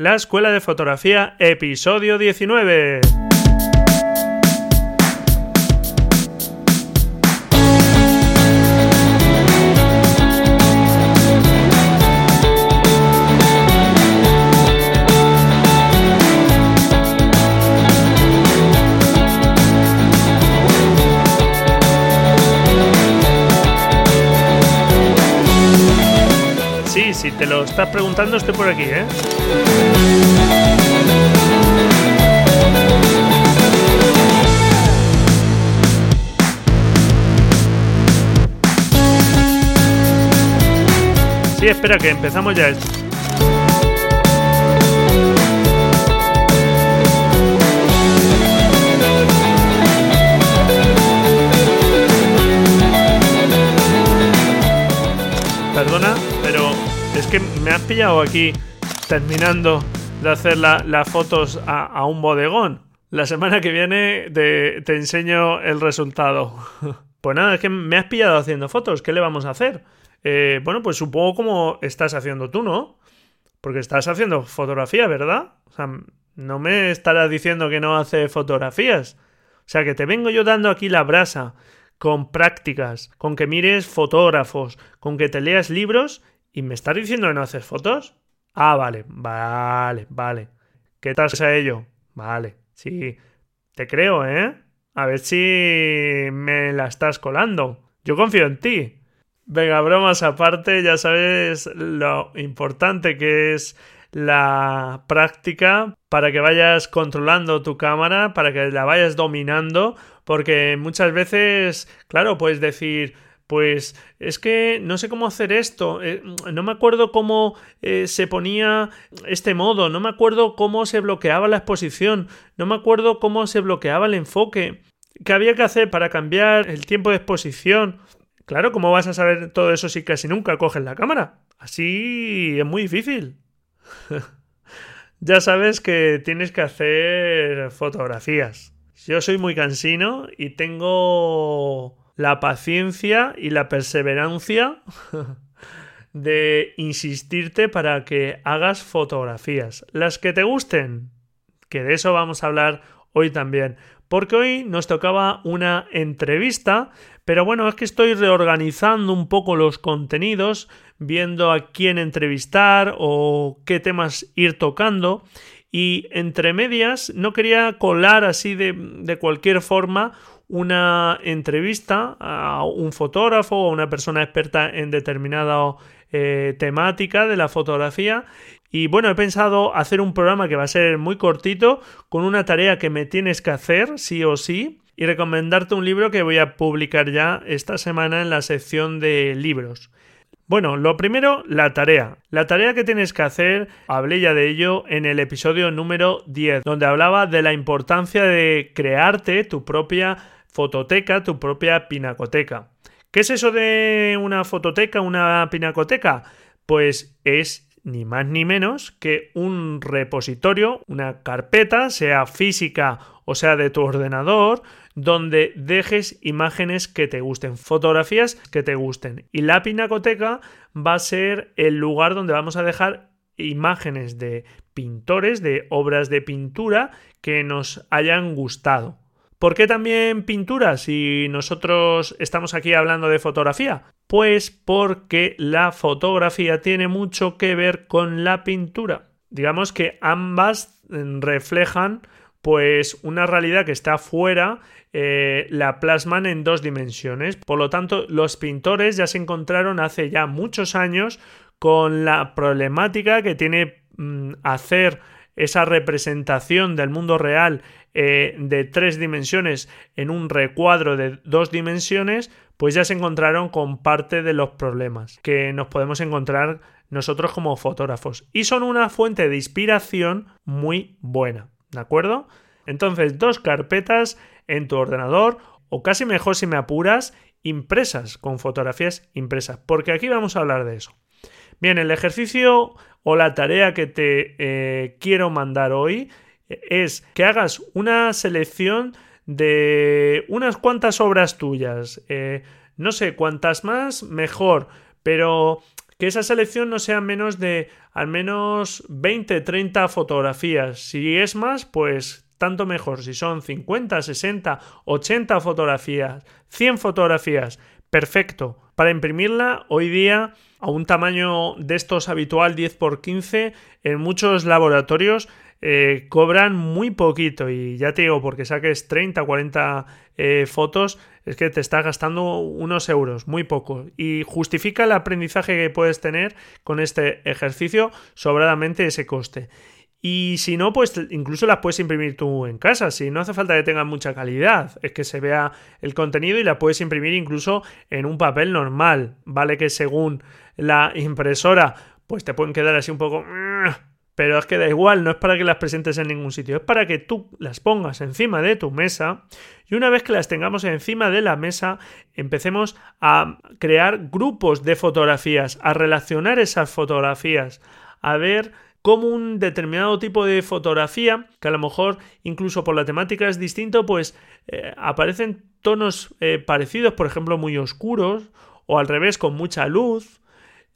La Escuela de Fotografía, episodio 19. Te lo estás preguntando, estoy por aquí, ¿eh? Sí, espera, que empezamos ya. Perdona, pero es que me has pillado aquí terminando de hacer la- las fotos a, un bodegón. La semana que viene te, te enseño el resultado. Pues nada, es que me has pillado haciendo fotos. ¿Qué le vamos a hacer? Eh, bueno, pues supongo como estás haciendo tú, ¿no? Porque estás haciendo fotografía, ¿verdad? O sea, no me estarás diciendo que no hace fotografías. O sea, que te vengo yo dando aquí la brasa con prácticas, con que mires fotógrafos, con que te leas libros y me estás diciendo que no haces fotos. Ah, vale, vale, vale. ¿Qué tal a ello? Vale, sí. Te creo, ¿eh? A ver si me la estás colando. Yo confío en ti. Venga, bromas aparte, ya sabes lo importante que es la práctica para que vayas controlando tu cámara, para que la vayas dominando, porque muchas veces, claro, puedes decir, pues es que no sé cómo hacer esto, eh, no me acuerdo cómo eh, se ponía este modo, no me acuerdo cómo se bloqueaba la exposición, no me acuerdo cómo se bloqueaba el enfoque, qué había que hacer para cambiar el tiempo de exposición. Claro, ¿cómo vas a saber todo eso si casi nunca coges la cámara? Así es muy difícil. ya sabes que tienes que hacer fotografías. Yo soy muy cansino y tengo la paciencia y la perseverancia de insistirte para que hagas fotografías. Las que te gusten, que de eso vamos a hablar hoy también. Porque hoy nos tocaba una entrevista, pero bueno, es que estoy reorganizando un poco los contenidos, viendo a quién entrevistar o qué temas ir tocando. Y entre medias no quería colar así de, de cualquier forma una entrevista a un fotógrafo o a una persona experta en determinada eh, temática de la fotografía. Y bueno, he pensado hacer un programa que va a ser muy cortito, con una tarea que me tienes que hacer, sí o sí, y recomendarte un libro que voy a publicar ya esta semana en la sección de libros. Bueno, lo primero, la tarea. La tarea que tienes que hacer, hablé ya de ello en el episodio número 10, donde hablaba de la importancia de crearte tu propia fototeca, tu propia pinacoteca. ¿Qué es eso de una fototeca, una pinacoteca? Pues es ni más ni menos que un repositorio, una carpeta, sea física o sea de tu ordenador, donde dejes imágenes que te gusten, fotografías que te gusten. Y la pinacoteca va a ser el lugar donde vamos a dejar imágenes de pintores, de obras de pintura que nos hayan gustado. ¿Por qué también pintura si nosotros estamos aquí hablando de fotografía? Pues porque la fotografía tiene mucho que ver con la pintura. Digamos que ambas reflejan pues una realidad que está fuera eh, la plasman en dos dimensiones. Por lo tanto, los pintores ya se encontraron hace ya muchos años con la problemática que tiene mmm, hacer esa representación del mundo real eh, de tres dimensiones en un recuadro de dos dimensiones, pues ya se encontraron con parte de los problemas que nos podemos encontrar nosotros como fotógrafos. Y son una fuente de inspiración muy buena, ¿de acuerdo? Entonces, dos carpetas en tu ordenador, o casi mejor si me apuras, impresas, con fotografías impresas, porque aquí vamos a hablar de eso. Bien, el ejercicio o la tarea que te eh, quiero mandar hoy es que hagas una selección de unas cuantas obras tuyas. Eh, no sé, cuantas más, mejor, pero que esa selección no sea menos de al menos 20, 30 fotografías. Si es más, pues tanto mejor. Si son 50, 60, 80 fotografías, 100 fotografías, perfecto. Para imprimirla hoy día a un tamaño de estos habitual 10x15 en muchos laboratorios eh, cobran muy poquito y ya te digo, porque saques 30 o 40 fotos, es que te está gastando unos euros, muy poco. Y justifica el aprendizaje que puedes tener con este ejercicio sobradamente ese coste. Y si no, pues incluso las puedes imprimir tú en casa. Si no hace falta que tengan mucha calidad, es que se vea el contenido y la puedes imprimir incluso en un papel normal. Vale que según la impresora, pues te pueden quedar así un poco pero es que da igual, no es para que las presentes en ningún sitio, es para que tú las pongas encima de tu mesa y una vez que las tengamos encima de la mesa, empecemos a crear grupos de fotografías, a relacionar esas fotografías, a ver cómo un determinado tipo de fotografía, que a lo mejor incluso por la temática es distinto, pues eh, aparecen tonos eh, parecidos, por ejemplo, muy oscuros, o al revés, con mucha luz,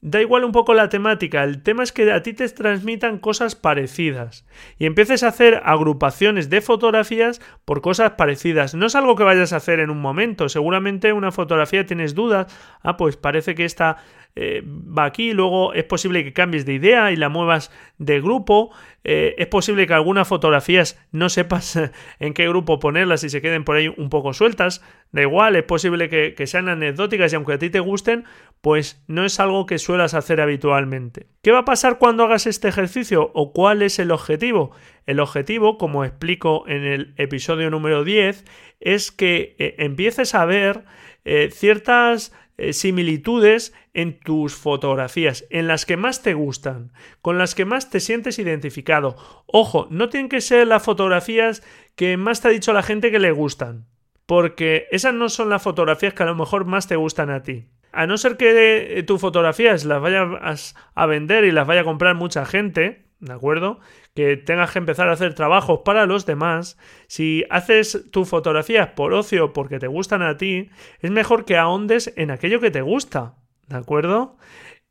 Da igual un poco la temática, el tema es que a ti te transmitan cosas parecidas. Y empieces a hacer agrupaciones de fotografías por cosas parecidas. No es algo que vayas a hacer en un momento, seguramente una fotografía tienes dudas, ah, pues parece que esta eh, va aquí, luego es posible que cambies de idea y la muevas de grupo, eh, es posible que algunas fotografías no sepas en qué grupo ponerlas y se queden por ahí un poco sueltas, da igual, es posible que, sean anecdóticas y aunque a ti te gusten, pues no es algo que suelas hacer habitualmente. ¿Qué va a pasar cuando hagas este ejercicio o cuál es el objetivo? El objetivo, como explico en el episodio número 10, es que eh, empieces a ver eh, ciertas eh, similitudes en tus fotografías, en las que más te gustan, con las que más te sientes identificado. Ojo, no tienen que ser las fotografías que más te ha dicho la gente que le gustan, porque esas no son las fotografías que a lo mejor más te gustan a ti a no ser que tus fotografías las vayas a vender y las vaya a comprar mucha gente, ¿de acuerdo? Que tengas que empezar a hacer trabajos para los demás, si haces tus fotografías por ocio porque te gustan a ti, es mejor que ahondes en aquello que te gusta, ¿de acuerdo?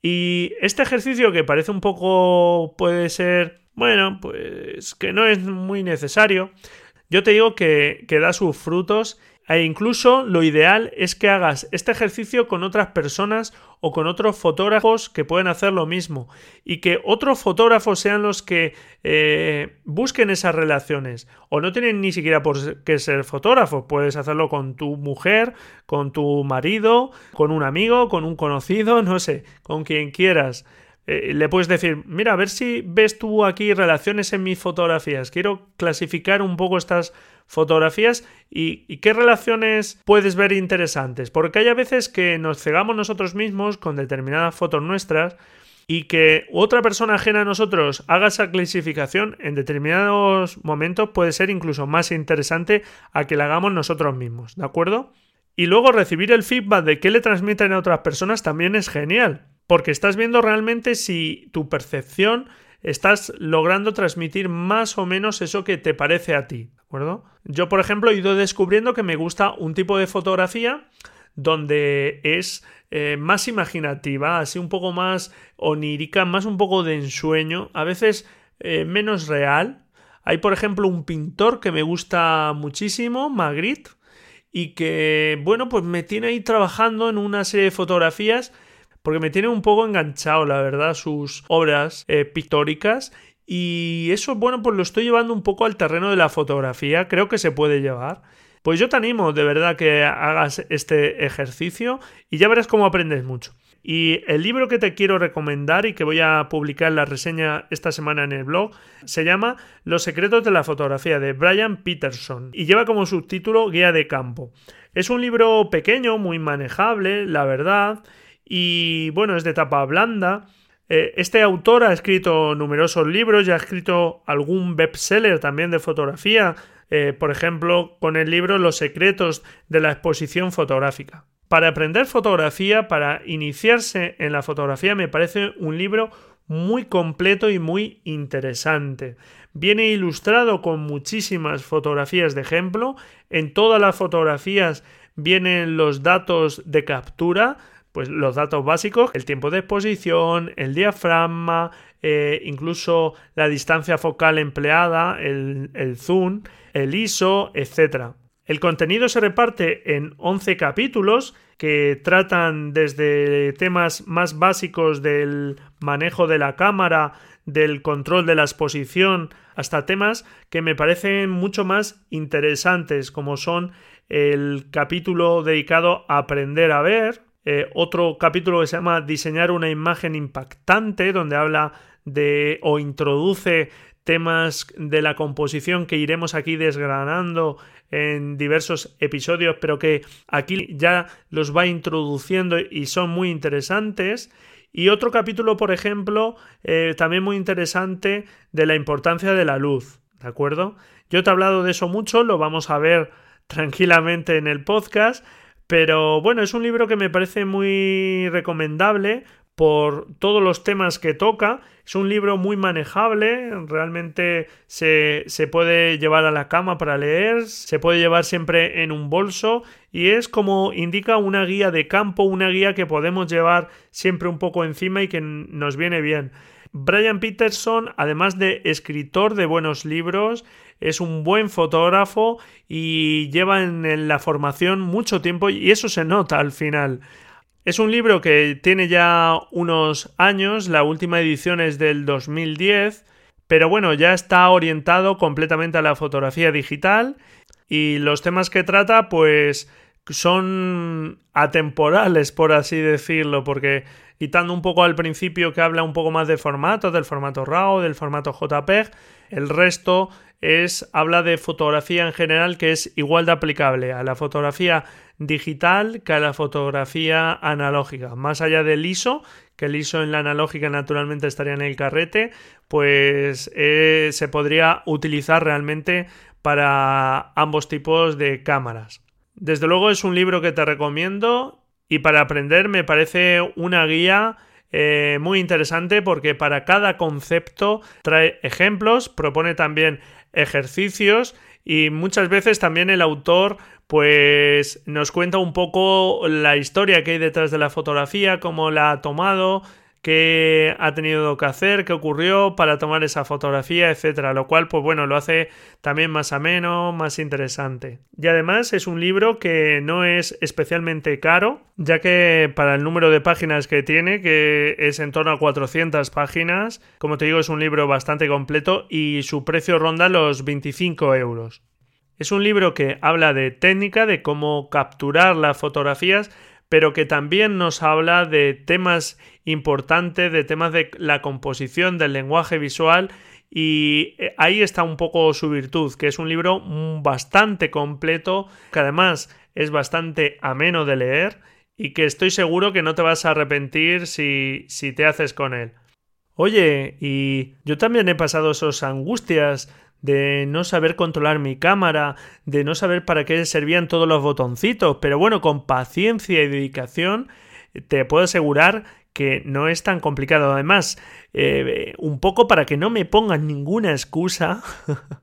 Y este ejercicio que parece un poco puede ser, bueno, pues que no es muy necesario, yo te digo que, que da sus frutos e incluso lo ideal es que hagas este ejercicio con otras personas o con otros fotógrafos que pueden hacer lo mismo y que otros fotógrafos sean los que eh, busquen esas relaciones o no tienen ni siquiera por qué ser fotógrafos, puedes hacerlo con tu mujer, con tu marido, con un amigo, con un conocido, no sé, con quien quieras. Eh, le puedes decir, mira, a ver si ves tú aquí relaciones en mis fotografías. Quiero clasificar un poco estas fotografías y, qué relaciones puedes ver interesantes. Porque hay a veces que nos cegamos nosotros mismos con determinadas fotos nuestras y que otra persona ajena a nosotros haga esa clasificación en determinados momentos puede ser incluso más interesante a que la hagamos nosotros mismos, ¿de acuerdo? Y luego recibir el feedback de qué le transmiten a otras personas también es genial, porque estás viendo realmente si tu percepción estás logrando transmitir más o menos eso que te parece a ti, ¿de acuerdo? Yo, por ejemplo, he ido descubriendo que me gusta un tipo de fotografía donde es eh, más imaginativa, así un poco más onírica, más un poco de ensueño, a veces eh, menos real. Hay, por ejemplo, un pintor que me gusta muchísimo, Magritte, y que, bueno, pues me tiene ahí trabajando en una serie de fotografías porque me tiene un poco enganchado, la verdad, sus obras eh, pictóricas. Y eso, bueno, pues lo estoy llevando un poco al terreno de la fotografía, creo que se puede llevar. Pues yo te animo de verdad que hagas este ejercicio y ya verás cómo aprendes mucho. Y el libro que te quiero recomendar y que voy a publicar la reseña esta semana en el blog se llama Los secretos de la fotografía de Brian Peterson y lleva como subtítulo Guía de campo. Es un libro pequeño, muy manejable, la verdad, y bueno, es de tapa blanda. Eh, este autor ha escrito numerosos libros y ha escrito algún bestseller también de fotografía, eh, por ejemplo, con el libro Los secretos de la exposición fotográfica. Para aprender fotografía, para iniciarse en la fotografía, me parece un libro muy completo y muy interesante. Viene ilustrado con muchísimas fotografías de ejemplo. En todas las fotografías vienen los datos de captura pues los datos básicos, el tiempo de exposición, el diafragma, eh, incluso la distancia focal empleada, el, el zoom, el ISO, etc. El contenido se reparte en 11 capítulos que tratan desde temas más básicos del manejo de la cámara, del control de la exposición, hasta temas que me parecen mucho más interesantes, como son el capítulo dedicado a aprender a ver, eh, otro capítulo que se llama Diseñar una imagen impactante, donde habla de o introduce temas de la composición que iremos aquí desgranando en diversos episodios, pero que aquí ya los va introduciendo y son muy interesantes. Y otro capítulo, por ejemplo, eh, también muy interesante de la importancia de la luz, ¿de acuerdo? Yo te he hablado de eso mucho, lo vamos a ver tranquilamente en el podcast, pero bueno, es un libro que me parece muy recomendable por todos los temas que toca. Es un libro muy manejable, realmente se, se, puede llevar a la cama para leer, se puede llevar siempre en un bolso y es como indica una guía de campo, una guía que podemos llevar siempre un poco encima y que nos viene bien. Brian Peterson, además de escritor de buenos libros, es un buen fotógrafo y lleva en la formación mucho tiempo y eso se nota al final. Es un libro que tiene ya unos años, la última edición es del 2010, pero bueno, ya está orientado completamente a la fotografía digital y los temas que trata pues son atemporales, por así decirlo, porque quitando un poco al principio que habla un poco más de formato, del formato RAW, del formato JPEG, el resto es habla de fotografía en general que es igual de aplicable a la fotografía digital que a la fotografía analógica. Más allá del ISO, que el ISO en la analógica naturalmente estaría en el carrete, pues eh, se podría utilizar realmente para ambos tipos de cámaras. Desde luego es un libro que te recomiendo y para aprender me parece una guía eh, muy interesante porque para cada concepto trae ejemplos, propone también ejercicios y muchas veces también el autor pues nos cuenta un poco la historia que hay detrás de la fotografía, cómo la ha tomado, qué ha tenido que hacer, qué ocurrió para tomar esa fotografía, etcétera, lo cual pues bueno, lo hace también más ameno, más interesante. Y además es un libro que no es especialmente caro, ya que para el número de páginas que tiene, que es en torno a 400 páginas, como te digo, es un libro bastante completo y su precio ronda los 25 euros. Es un libro que habla de técnica, de cómo capturar las fotografías, pero que también nos habla de temas importantes, de temas de la composición, del lenguaje visual y eh, ahí está un poco su virtud, que es un libro bastante completo, que además es bastante ameno de leer y que estoy seguro que no te vas a arrepentir si, si te haces con él. Oye, y yo también he pasado esas angustias de no saber controlar mi cámara, de no saber para qué servían todos los botoncitos, pero bueno, con paciencia y dedicación te puedo asegurar que no es tan complicado. Además, eh, un poco para que no me pongan ninguna excusa,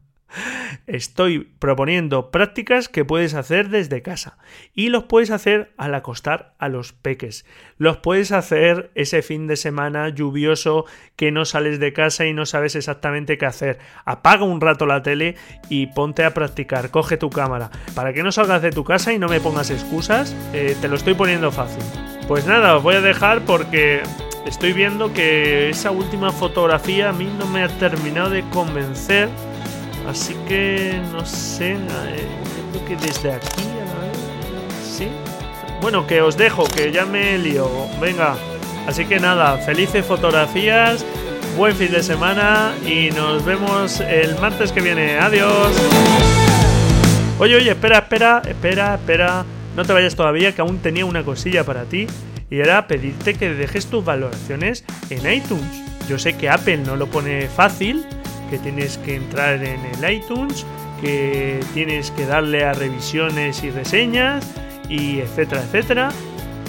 Estoy proponiendo prácticas que puedes hacer desde casa y los puedes hacer al acostar a los peques. Los puedes hacer ese fin de semana lluvioso que no sales de casa y no sabes exactamente qué hacer. Apaga un rato la tele y ponte a practicar. Coge tu cámara. Para que no salgas de tu casa y no me pongas excusas, eh, te lo estoy poniendo fácil. Pues nada, os voy a dejar porque estoy viendo que esa última fotografía a mí no me ha terminado de convencer Así que no sé, creo que desde aquí, sí. Bueno, que os dejo, que ya me lío. Venga, así que nada, felices fotografías, buen fin de semana y nos vemos el martes que viene. Adiós. Oye, oye, espera, espera, espera, espera. No te vayas todavía, que aún tenía una cosilla para ti. Y era pedirte que dejes tus valoraciones en iTunes. Yo sé que Apple no lo pone fácil, que tienes que entrar en el iTunes, que tienes que darle a revisiones y reseñas, y etcétera, etcétera.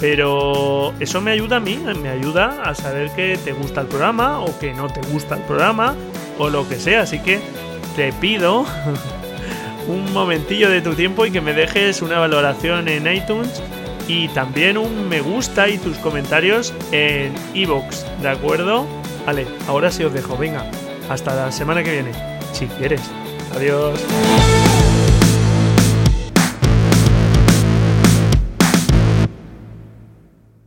Pero eso me ayuda a mí, me ayuda a saber que te gusta el programa o que no te gusta el programa o lo que sea. Así que te pido un momentillo de tu tiempo y que me dejes una valoración en iTunes y también un me gusta y tus comentarios en iVoox, ¿de acuerdo? Vale, ahora sí os dejo, venga, hasta la semana que viene, si quieres. Adiós.